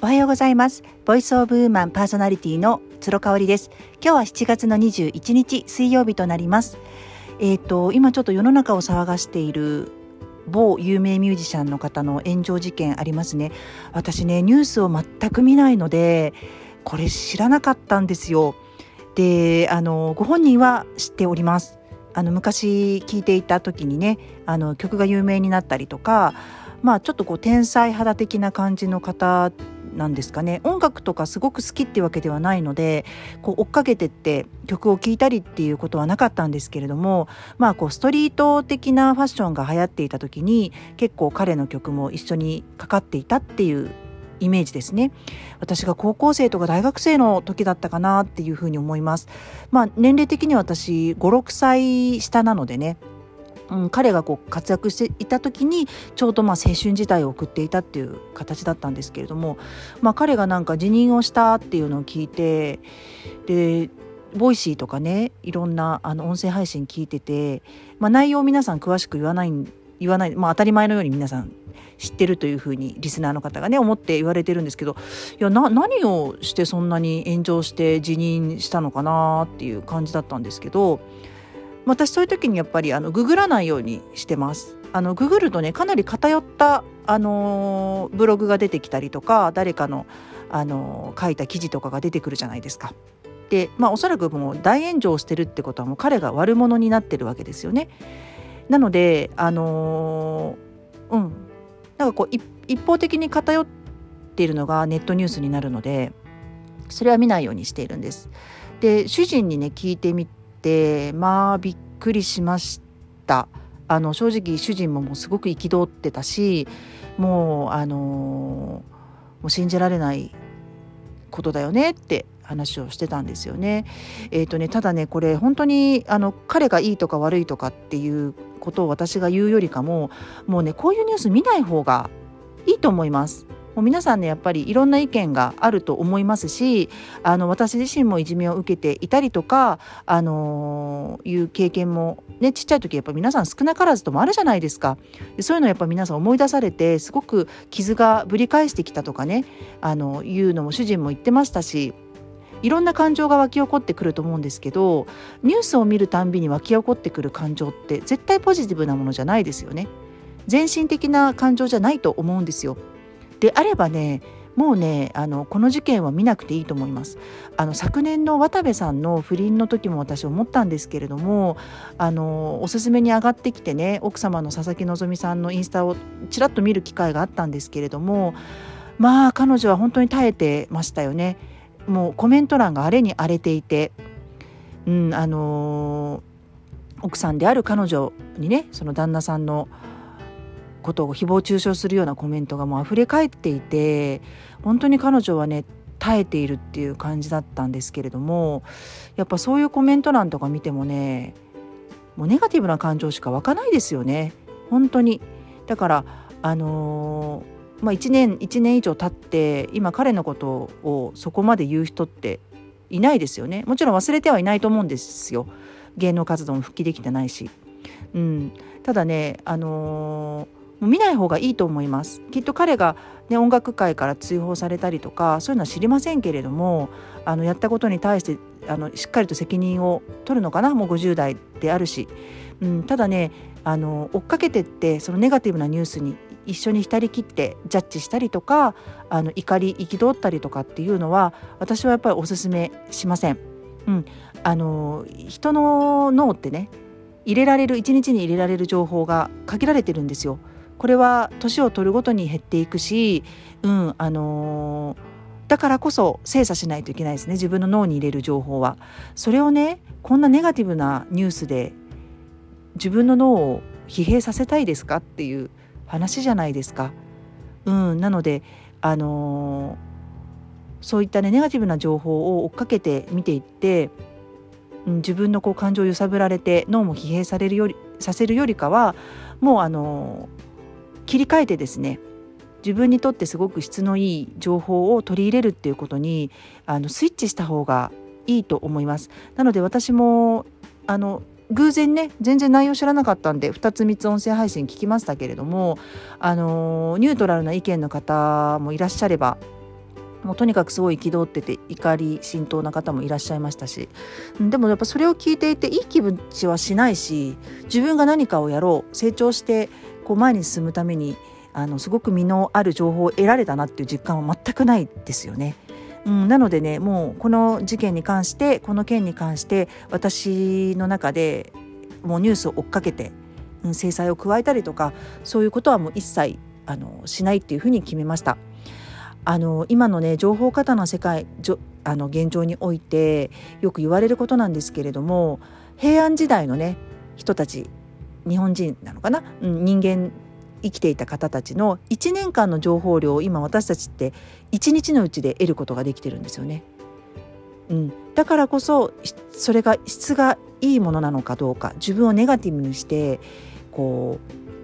おはようございます。ボイスオブウーマンパーソナリティの鶴香織です。今日は7月の21日水曜日となります。えっ、ー、と今ちょっと世の中を騒がしている某有名ミュージシャンの方の炎上事件ありますね。私ねニュースを全く見ないのでこれ知らなかったんですよ。であのご本人は知っております。あの昔聴いていた時にねあの曲が有名になったりとかまあちょっとこう天才肌的な感じの方なんですかね。音楽とかすごく好きってわけではないのでこう追っかけてって曲を聴いたりっていうことはなかったんですけれどもまあこうストリート的なファッションが流行っていた時に結構彼の曲も一緒にかかっていたっていうイメージですね。私が高校生とか大学生の時だったかなっていうふうに思います。まあ年齢的に私56歳下なのでね。うん、彼がこう活躍していた時にちょうどまあ青春時代を送っていたっていう形だったんですけれども、まあ、彼がなんか辞任をしたっていうのを聞いてで Voicy とかねいろんなあの音声配信聞いてて、まあ、内容を皆さん詳しく言わない言わない、まあ、当たり前のように皆さん知ってるというふうにリスナーの方がね思って言われてるんですけどいやな何をしてそんなに炎上して辞任したのかなっていう感じだったんですけど私そういう時にやっぱりあのググらないようにしてます。あのググるとねかなり偏ったあのブログが出てきたりとか誰かのあの書いた記事とかが出てくるじゃないですか。でまあおそらくもう大炎上してるってことはもう彼が悪者になってるわけですよね。なのであのうんなんかこう一方的に偏っているのがネットニュースになるのでそれは見ないようにしているんです。で主人にね聞いてみてまあびっくりしましたあの正直主人ももうすごく憤ってたしもうあのもう信じられないことだよねって話をしてたんですよね。えーとねただねこれ本当にあの彼がいいとか悪いとかっていうことを私が言うよりかももうねこういうニュース見ない方がいいと思います。もう皆さんねやっぱりいろんな意見があると思いますしあの私自身もいじめを受けていたりとか、あのー、いう経験もねちっちゃい時やっぱ皆さん少なからずともあるじゃないですかそういうのやっぱ皆さん思い出されてすごく傷がぶり返してきたとかねあのいうのも主人も言ってましたしいろんな感情が湧き起こってくると思うんですけどニュースを見るたんびに湧き起こってくる感情って絶対ポジティブなものじゃないですよね。全身的な感情じゃないと思うんですよ。であればねもうねあのこの事件は見なくていいと思います。あの昨年の渡部さんの不倫の時も私思ったんですけれどもあのおすすめに上がってきてね奥様の佐々木希さんのインスタをちらっと見る機会があったんですけれどもまあ彼女は本当に耐えてましたよね。もうコメント欄が荒れに荒れていてうんあの奥さんである彼女にねその旦那さんのことを誹謗中傷するようなコメントがもう溢れ返っていて本当に彼女はね耐えているっていう感じだったんですけれどもやっぱそういうコメント欄とか見てもねもうネガティブな感情しか湧かないですよね。本当に。だからあのー、まあ1年1年以上経って今彼のことをそこまで言う人っていないですよね。もちろん忘れてはいないと思うんですよ。芸能活動も復帰できてないし、うん、ただねあのー見ない方がいいと思いますきっと彼が、ね、音楽界から追放されたりとかそういうのは知りませんけれどもあのやったことに対してあのしっかりと責任を取るのかなもう50代であるし、うん、ただねあの追っかけてってそのネガティブなニュースに一緒に浸りきってジャッジしたりとかあの怒り憤ったりとかっていうのは私はやっぱりおすすめしません。うん、あの人の脳ってね入れられる一日に入れられる情報が限られてるんですよ。これは年を取るごとに減っていくし、うんあのー、だからこそ精査しないといけないですね自分の脳に入れる情報は。それをねこんなネガティブなニュースで自分の脳を疲弊させたいですかっていう話じゃないですか。うん、なので、あのー、そういったねネガティブな情報を追っかけて見ていって、うん、自分のこう感情を揺さぶられて脳も疲弊されるよりさせるよりかはもうあのー切り替えてですね自分にとってすごく質のいい情報を取り入れるっていうことにあのスイッチした方がいいと思います。なので私もあの偶然ね全然内容知らなかったんで2つ3つ音声配信聞きましたけれどもあのニュートラルな意見の方もいらっしゃればもうとにかくすごい憤ってて怒り心頭な方もいらっしゃいましたしでもやっぱそれを聞いていていい気分ちはしないし自分が何かをやろう成長してこう前に進むためにあのすごく身のある情報を得られたなっていう実感は全くないですよね。うん、なのでねもうこの事件に関してこの件に関して私の中でもうニュースを追っかけて、うん、制裁を加えたりとかそういうことはもう一切あのしないっていうふうに決めました。あの今のね情報過多な世界あの現状においてよく言われることなんですけれども平安時代のね人たち日本人なのかな、うん、人間生きていた方たちの1年間の情報量を今私たちって1日のうちで得ることができてるんですよね。うん、だからこそそれが質がいいものなのかどうか自分をネガティブにしてこ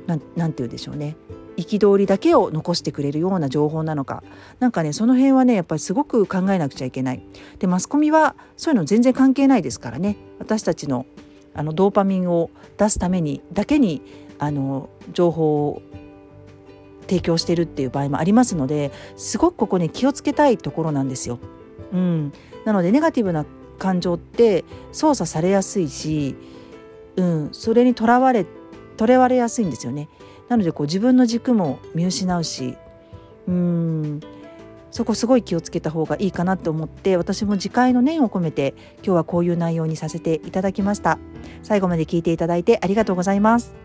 うなんなんて言うんでしょうね。憤りだけを残してくれるような情報なのか。何かねその辺はねやっぱりすごく考えなくちゃいけない。でマスコミはそういうの全然関係ないですからね。私たちのあのドーパミンを出すためにだけにあの情報を提供してるっていう場合もありますのですごくここに気をつけたいところなんですよ。うん、なのでネガティブな感情って操作されやすいし、うん、それにとらわれとらわれやすいんですよね。なのでこう自分の軸も見失うしうんそこすごい気をつけた方がいいかなと思って私も次回の念を込めて今日はこういう内容にさせていただきました。最後まで聞いていただいてありがとうございます。